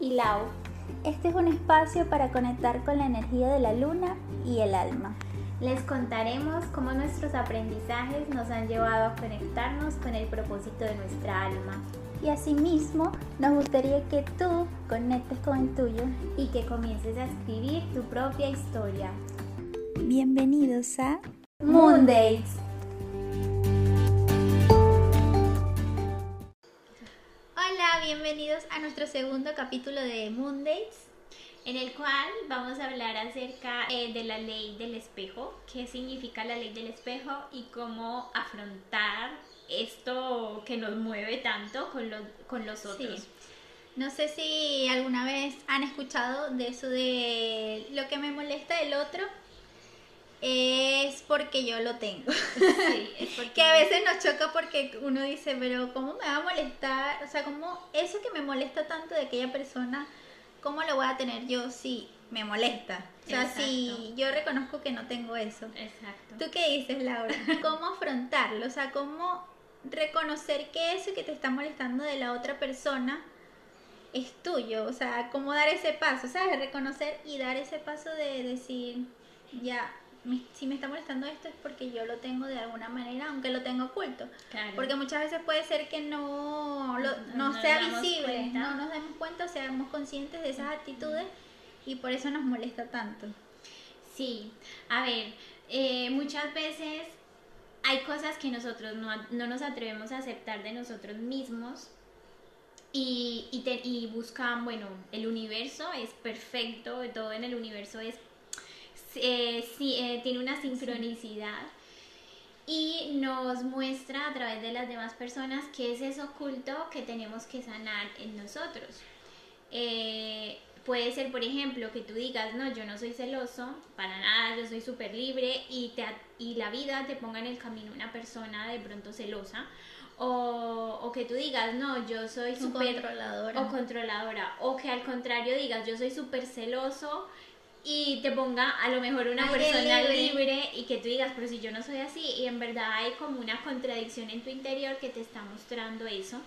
y Lau. Este es un espacio para conectar con la energía de la luna y el alma. Les contaremos cómo nuestros aprendizajes nos han llevado a conectarnos con el propósito de nuestra alma. Y asimismo, nos gustaría que tú conectes con el tuyo y que comiences a escribir tu propia historia. Bienvenidos a Mondays. Hola, bienvenidos a nuestro segundo capítulo de Mondays en el cual vamos a hablar acerca eh, de la ley del espejo, qué significa la ley del espejo y cómo afrontar esto que nos mueve tanto con, los, con los otros. No sé si alguna vez han escuchado de eso de lo que me molesta del otro es porque yo lo tengo. Sí, es porque... que a veces nos choca porque uno dice, pero ¿cómo me va a molestar? O sea, ¿cómo eso que me molesta tanto de aquella persona ¿cómo lo voy a tener yo si me molesta? O sea, si yo reconozco que no tengo eso. Exacto. ¿Tú qué dices, Laura? ¿Cómo afrontarlo? O sea, ¿cómo reconocer que eso que te está molestando de la otra persona es tuyo? O sea, ¿cómo dar ese paso? ¿Sabes? Reconocer y dar ese paso de decir, ya, si me está molestando esto es porque yo lo tengo de alguna manera, aunque lo tengo oculto. Porque muchas veces puede ser que no, no, sea visible, no nos demos cuenta, o seamos conscientes de esas actitudes y por eso nos molesta tanto. Sí, a ver, eh, muchas veces hay cosas que nosotros no, no, nos atrevemos a aceptar de nosotros mismos y, y, y buscan, bueno, el universo es perfecto, todo en el universo es eh, eh, tiene una sincronicidad y nos muestra a través de las demás personas qué es eso oculto que tenemos que sanar en nosotros. Eh, puede ser, por ejemplo, que tú digas, no, yo no soy celoso, para nada, yo soy súper libre y, te, y la vida te ponga en el camino una persona de pronto celosa. O, o que tú digas, no, yo soy súper controladora. O controladora. O que al contrario digas, yo soy súper celoso y te ponga a lo mejor una persona libre. y que tú digas, pero si yo no soy así, y en verdad hay como una contradicción en tu interior que te está mostrando eso,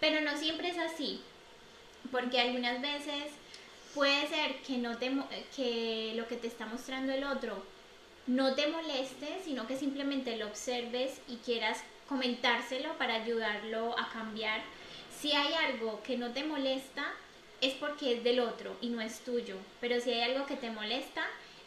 pero no siempre es así, porque algunas veces puede ser que, no te, que lo que te está mostrando el otro no te moleste, sino que simplemente lo observes y quieras comentárselo para ayudarlo a cambiar. Si hay algo que no te molesta, es porque es del otro y no es tuyo. Pero si hay algo que te molesta,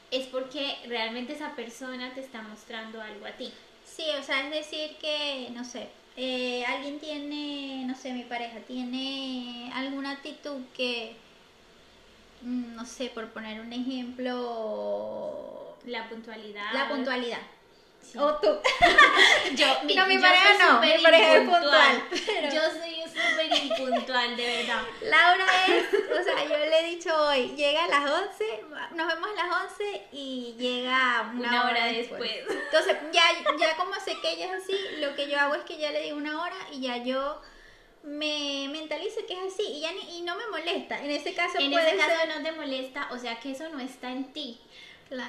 es porque realmente esa persona te está mostrando algo a ti. Sí, o sea, es decir que, no sé, eh, alguien tiene, no sé, mi pareja tiene alguna actitud que, mm, no sé, por poner un ejemplo... La puntualidad. La puntualidad. O tú. yo, no, mi pareja no, mi pareja es puntual. Yo soy súper impuntual, de verdad. Laura es, o sea, yo le he dicho hoy, llega a las 11, nos vemos a las 11 y llega una, hora, después. Entonces, ya, ya como sé que ella es así, lo que yo hago es que ya le digo una hora y ya yo me mentalizo que es así y ya ni, y no me molesta. En ese caso en ese caso no te molesta, o sea que eso no está en ti.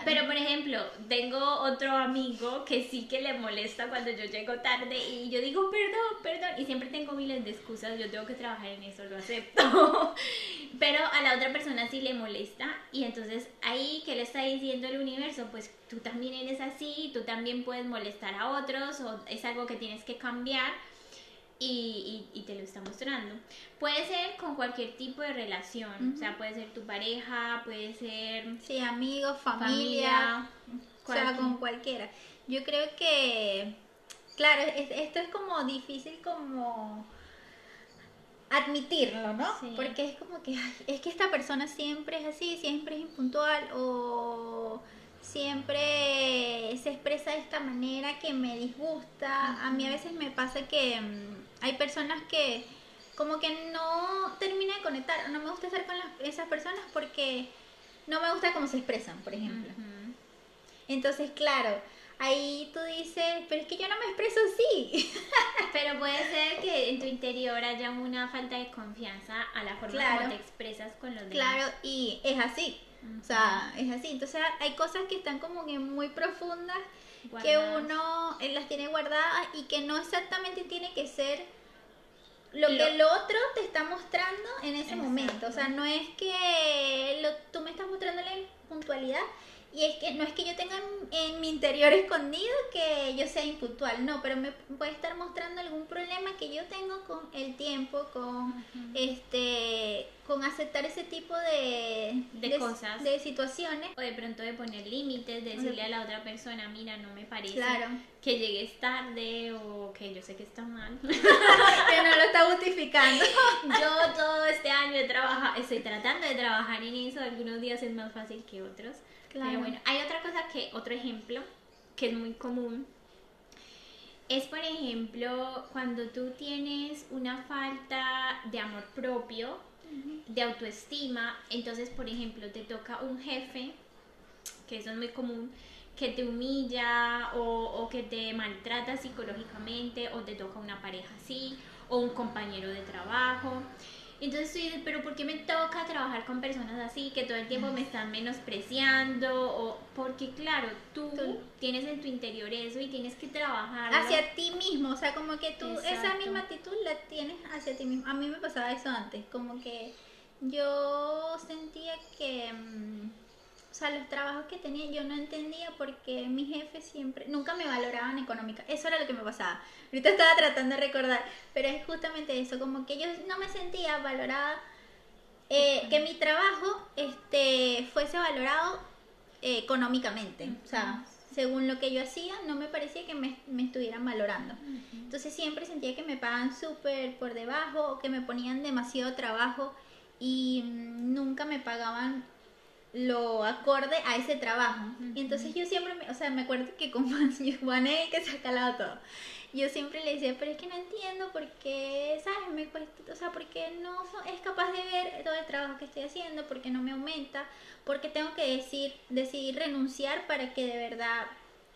Pero por ejemplo, tengo otro amigo que sí que le molesta cuando yo llego tarde y yo digo, perdón, perdón, y siempre tengo miles de excusas, yo tengo que trabajar en eso, lo acepto. Pero a la otra persona sí le molesta y entonces ahí, ¿qué le está diciendo el universo? Pues tú también eres así, tú también puedes molestar a otros o es algo que tienes que cambiar y, te lo está mostrando. Puede ser con cualquier tipo de relación, o sea, puede ser tu pareja, puede ser... Sí, amigos, familia, o sea, con cualquiera. Yo creo que, claro, esto es como difícil como admitirlo, ¿no? Porque es como que, es que esta persona siempre es así, siempre es impuntual o siempre se expresa de esta manera que me disgusta. A mí a veces me pasa que mm, hay personas que como que no termina de conectar, no me gusta estar con esas personas porque no me gusta cómo se expresan, por ejemplo. Entonces, claro, ahí tú dices, pero es que yo no me expreso así. pero puede ser que en tu interior haya una falta de confianza a la forma como te expresas con los demás. Claro, y es así. O sea, es así. Entonces hay cosas que están como que muy profundas que uno las tiene guardadas y que no exactamente tiene que ser lo, que el otro te está mostrando en ese momento. O sea, no es que lo, tú me estás mostrando la puntualidad y es que no es que yo tenga en, mi interior escondido que yo sea impuntual, no, pero me puede estar mostrando algún problema que yo tengo con el tiempo, con este con aceptar ese tipo de, de, cosas, de situaciones. O de pronto de poner límites, de decirle a la otra persona, mira, no me parece que llegues tarde o que yo sé que está mal. que no lo está justificando. yo todo este año he trabajado, estoy tratando de trabajar en eso, algunos días es más fácil que otros. Claro. bueno, hay otra cosa que, otro ejemplo, que es muy común, es por ejemplo cuando tú tienes una falta de amor propio, de autoestima, entonces por ejemplo te toca un jefe, que eso es muy común, que te humilla o, o que te maltrata psicológicamente, o te toca una pareja así, o un compañero de trabajo. Entonces tú dices, pero ¿por qué me toca trabajar con personas así que todo el tiempo me están menospreciando? O porque claro, tú, tienes en tu interior eso y tienes que trabajar hacia ti mismo, o sea, como que tú esa misma actitud la tienes hacia ti mismo. A mí me pasaba eso antes, como que yo sentía que mm, o sea, los trabajos que tenía yo no entendía porque mi jefe siempre, nunca me valoraban económica. Eso era lo que me pasaba. Ahorita estaba tratando de recordar, pero es justamente eso, como que yo no me sentía valorada, eh, que mi trabajo este, fuese valorado eh, económicamente. O sea, según lo que yo hacía, no me parecía que me, me estuvieran valorando. Entonces siempre sentía que me pagan súper por debajo o que me ponían demasiado trabajo y mm, nunca me pagaban lo acorde a ese trabajo. Y entonces yo siempre, me, o sea, me acuerdo que con Juan es que se ha calado todo. Yo siempre le decía, pero es que no entiendo por qué, ¿sabes? Me cuesta, o sea, por qué no es capaz de ver todo el trabajo que estoy haciendo, por qué no me aumenta, porque tengo que decir, decidir renunciar para que de verdad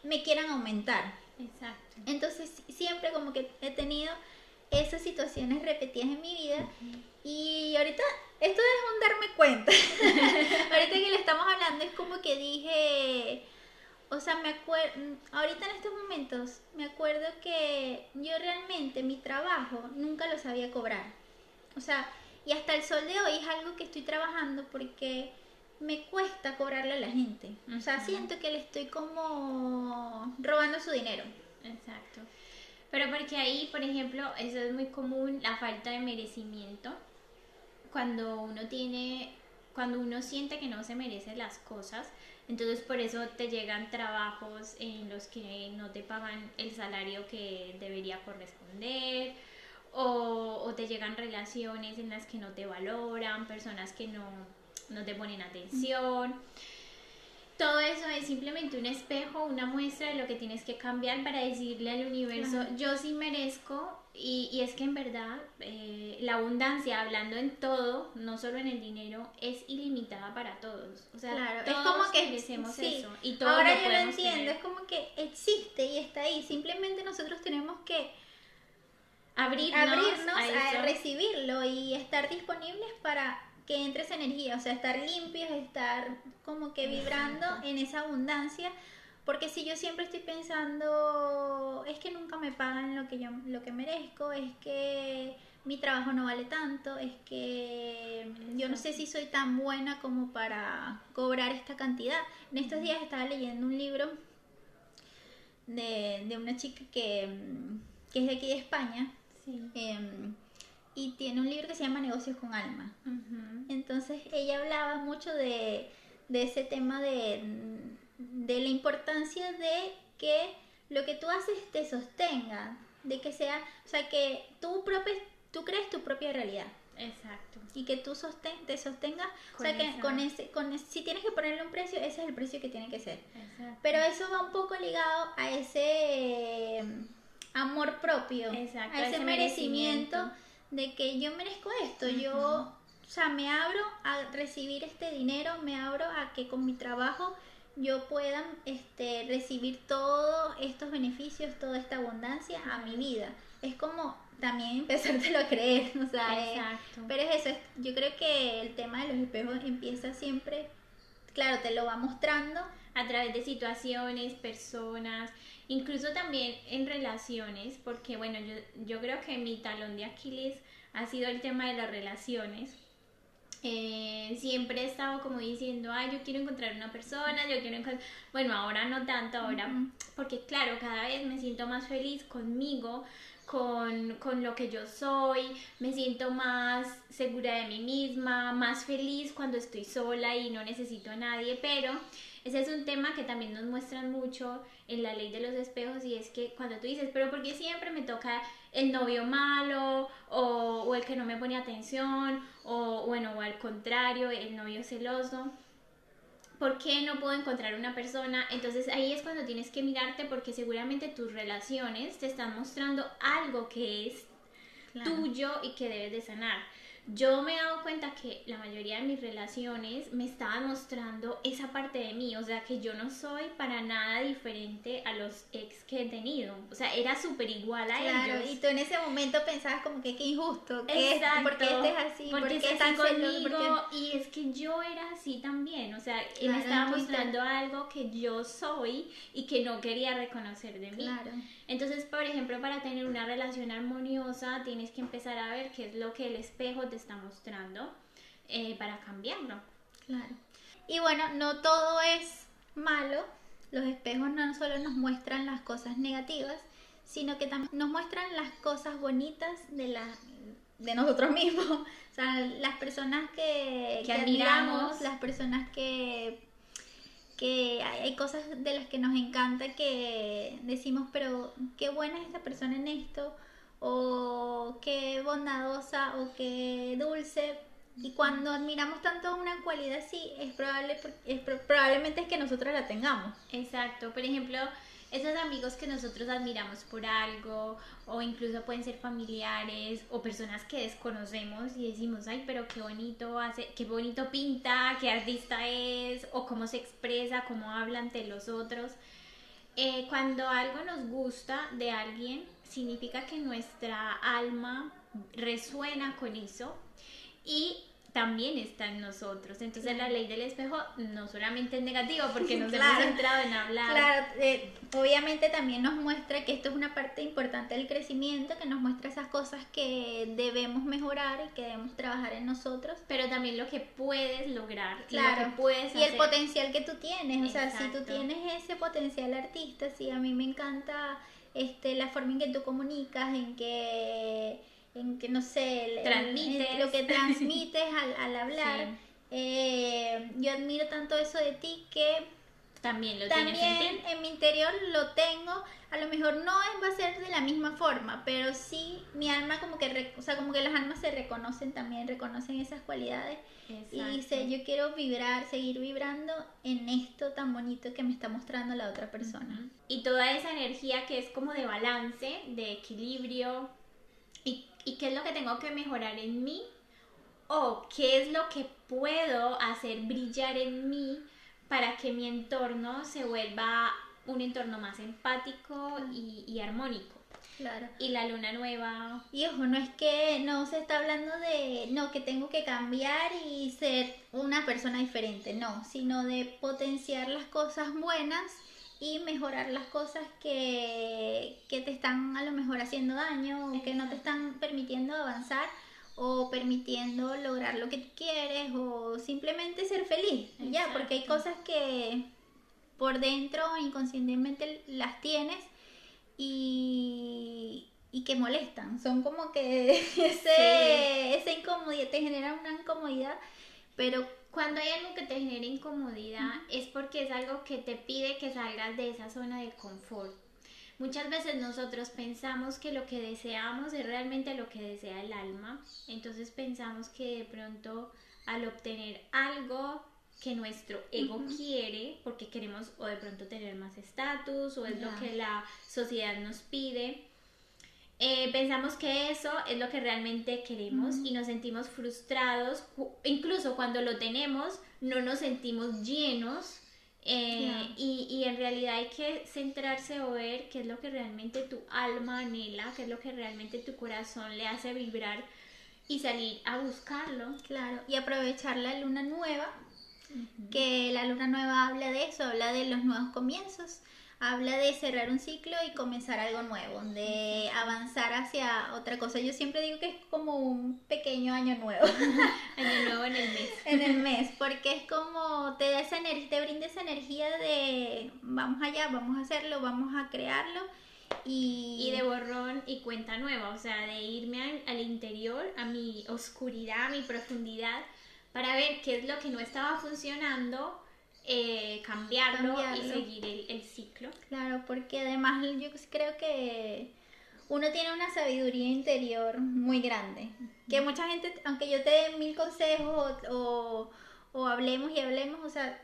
me quieran aumentar. Exacto. Entonces siempre como que he tenido esas situaciones repetidas en mi vida y ahorita esto es un darme cuenta. ahorita que le estamos hablando es como que dije, o sea, me acuerdo, ahorita en estos momentos me acuerdo que yo realmente mi trabajo nunca lo sabía cobrar. O sea, y hasta el sol de hoy es algo que estoy trabajando porque me cuesta cobrarle a la gente. O sea, siento que le estoy como robando su dinero. Exacto. Pero porque ahí, por ejemplo, eso es muy común, la falta de merecimiento cuando uno tiene, cuando uno siente que no se merece las cosas, entonces por eso te llegan trabajos en los que no te pagan el salario que debería corresponder, o, o te llegan relaciones en las que no te valoran, personas que no, no te ponen atención. Todo eso es simplemente un espejo, una muestra de lo que tienes que cambiar para decirle al universo, yo sí merezco, y, es que en verdad eh, la abundancia, hablando en todo, no solo en el dinero, es ilimitada para todos. O sea, claro, es como que merecemos eso. Y Ahora yo lo entiendo, es como que existe y está ahí, simplemente nosotros tenemos que abrirnos, a, recibirlo y estar disponibles para que entre esa energía, o sea, estar limpios, estar como que vibrando en esa abundancia, porque si yo siempre estoy pensando, es que nunca me pagan lo que yo lo que merezco, es que mi trabajo no vale tanto, es que yo no sé si soy tan buena como para cobrar esta cantidad. En estos días estaba leyendo un libro de, de una chica que, que, es de aquí de España. Sí. Em, y tiene un libro que se llama Negocios con Alma. Entonces ella hablaba mucho de, ese tema de, de, la importancia de que lo que tú haces te sostenga, de que sea, o sea, que tú, propio, tú crees tu propia realidad. Exacto. Y que tú sosten, te sostengas, o sea, que con ese, con si tienes que ponerle un precio, ese es el precio que tiene que ser. Exacto. Pero eso va un poco ligado a ese amor propio, a ese, merecimiento de que yo merezco esto, yo, o sea, me abro a recibir este dinero, me abro a que con mi trabajo yo pueda este, recibir todos estos beneficios, toda esta abundancia a mi vida. Es como también empezártelo a creer, o sea, pero es eso, yo creo que el tema de los espejos empieza siempre claro, te lo va mostrando. A través de situaciones, personas, incluso también en relaciones, porque bueno, yo, yo creo que mi talón de Aquiles ha sido el tema de las relaciones. Eh, siempre he estado como diciendo, ay, yo quiero encontrar una persona, yo quiero encontrar... Bueno, ahora no tanto, ahora, porque claro, cada vez me siento más feliz conmigo, con, con, lo que yo soy, me siento más segura de mí misma, más feliz cuando estoy sola y no necesito a nadie, pero ese es un tema que también nos muestran mucho en la ley de los espejos y es que cuando tú dices, pero ¿por qué siempre me toca el novio malo o, o el que no me pone atención o bueno, o al contrario, el novio celoso? ¿por qué no puedo encontrar una persona? Entonces ahí es cuando tienes que mirarte porque seguramente tus relaciones te están mostrando algo que es tuyo y que debes de sanar yo me he dado cuenta que la mayoría de mis relaciones me estaban mostrando esa parte de mí, o sea, que yo no soy para nada diferente a los ex que he tenido, o sea, era súper igual a claro, ellos. Y tú en ese momento pensabas como que qué injusto, que ¿por qué este es así? ¿Por qué estás conmigo? Y es que yo era así también, o sea, él me estaba mostrando algo que yo soy y que no quería reconocer de mí. Claro. Entonces, por ejemplo, para tener una relación armoniosa, tienes que empezar a ver qué es lo que el espejo te está mostrando eh, para cambiarlo. Claro. Y bueno, no todo es malo. Los espejos no solo nos muestran las cosas negativas, sino que también nos muestran las cosas bonitas de la de nosotros mismos, o sea, las personas que, que, admiramos, las personas que que hay, cosas de las que nos encanta que decimos, pero qué buena es esta persona en esto, o qué bondadosa, o qué dulce. Y cuando admiramos tanto una cualidad así, es probable, es, probablemente es que nosotros la tengamos. Exacto. Por ejemplo, esos amigos que nosotros admiramos por algo o incluso pueden ser familiares o personas que desconocemos y decimos, ay, pero qué bonito hace, qué bonito pinta, qué artista es o cómo se expresa, cómo habla ante los otros. Eh, cuando algo nos gusta de alguien, significa que nuestra alma resuena con eso y también está en nosotros. Entonces la ley del espejo no solamente es negativa porque nos hemos centrado en hablar. Claro, eh, obviamente también nos muestra que esto es una parte importante del crecimiento, que nos muestra esas cosas que debemos mejorar y que debemos trabajar en nosotros. Pero también lo que puedes lograr claro. y lo que puedes Y el potencial que tú tienes. O sea, si tú tienes ese potencial artista, sí, a mí me encanta este la forma en que tú comunicas, en que en que no sé, lo que transmites al, al hablar. Eh, yo admiro tanto eso de ti que también lo también tienes en, mi interior lo tengo. A lo mejor no va a ser de la misma forma, pero sí mi alma como que, o sea, como que las almas se reconocen también, reconocen esas cualidades y dice, yo quiero vibrar, seguir vibrando en esto tan bonito que me está mostrando la otra persona. Y toda esa energía que es como de balance, de equilibrio, y qué es lo que tengo que mejorar en mí o qué es lo que puedo hacer brillar en mí para que mi entorno se vuelva un entorno más empático y, armónico. Claro. Y la luna nueva. Y ojo, no es que no se está hablando de, no, que tengo que cambiar y ser una persona diferente, no, sino de potenciar las cosas buenas y mejorar las cosas que, que te están a lo mejor haciendo daño o que no te están permitiendo avanzar o permitiendo lograr lo que tú quieres o simplemente ser feliz, ya, porque hay cosas que por dentro inconscientemente las tienes y, y que molestan, son como que ese, esa incomodidad, te genera una incomodidad, pero cuando hay algo que te genera incomodidad es porque es algo que te pide que salgas de esa zona de confort. Muchas veces nosotros pensamos que lo que deseamos es realmente lo que desea el alma, entonces pensamos que de pronto al obtener algo que nuestro ego quiere, porque queremos o de pronto tener más estatus o es lo que la sociedad nos pide, eh, pensamos que eso es lo que realmente queremos y nos sentimos frustrados, incluso cuando lo tenemos, no nos sentimos llenos. Eh, y, y, en realidad hay que centrarse o ver qué es lo que realmente tu alma anhela, qué es lo que realmente tu corazón le hace vibrar y salir a buscarlo. Claro, y aprovechar la luna nueva que la luna nueva habla de eso, habla de los nuevos comienzos, habla de cerrar un ciclo y comenzar algo nuevo, de avanzar hacia otra cosa. Yo siempre digo que es como un pequeño año nuevo. año nuevo en el mes. en el mes, porque es como te da esa energía, te brinda esa energía de vamos allá, vamos a hacerlo, vamos a crearlo. Y... y de borrón y cuenta nueva, o sea, de irme al, al interior, a mi oscuridad, a mi profundidad, para ver qué es lo que no estaba funcionando eh, cambiarlo, y seguir el, el, ciclo. Claro, porque además yo creo que uno tiene una sabiduría interior muy grande. Que mucha gente, aunque yo te dé mil consejos o, o, hablemos y hablemos, o sea,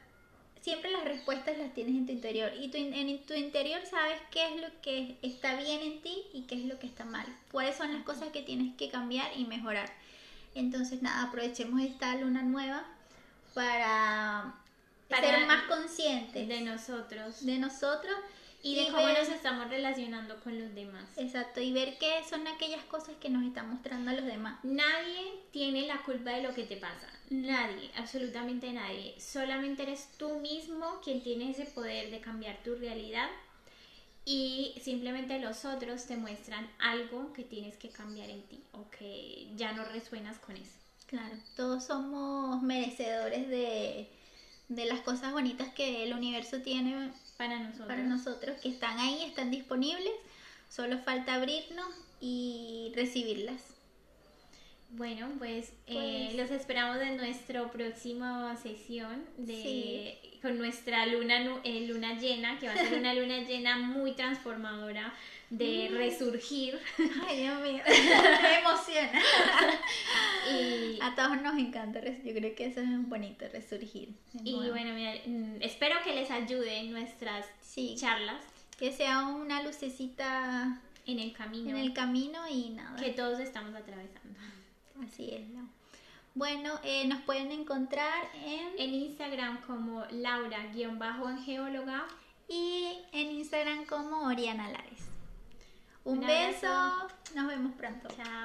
siempre las respuestas las tienes en tu interior. Y tu, en tu interior sabes qué es lo que está bien en ti y qué es lo que está mal. Cuáles son las cosas que tienes que cambiar y mejorar. Entonces, nada, aprovechemos esta luna nueva para ser más conscientes de nosotros. De nosotros. Y, de cómo nos estamos relacionando con los demás. Exacto, y ver qué son aquellas cosas que nos están mostrando a los demás. Nadie tiene la culpa de lo que te pasa. Nadie, absolutamente nadie. Solamente eres tú mismo quien tiene ese poder de cambiar tu realidad y simplemente los otros te muestran algo que tienes que cambiar en ti o que ya no resuenas con eso. Claro, todos somos merecedores de de las cosas bonitas que el universo tiene para nosotros. para nosotros, que están ahí, están disponibles, solo falta abrirnos y recibirlas. Bueno, pues, eh, pues los esperamos en nuestra próxima sesión de, con nuestra luna, eh, luna llena, que va a ser una luna llena muy transformadora de resurgir. Ay, Dios mío, me emociona. y a todos nos encanta, yo creo que eso es bonito, resurgir. Y bueno, mira, mm, espero que les ayude nuestras charlas. Que sea una lucecita en el camino. En el camino y nada. Que todos estamos atravesando. Así es, ¿no? Bueno, eh, nos pueden encontrar en... En Instagram como Laura-angeóloga y en Instagram como Oriana Lares. Un, beso. Nos vemos pronto. Chao.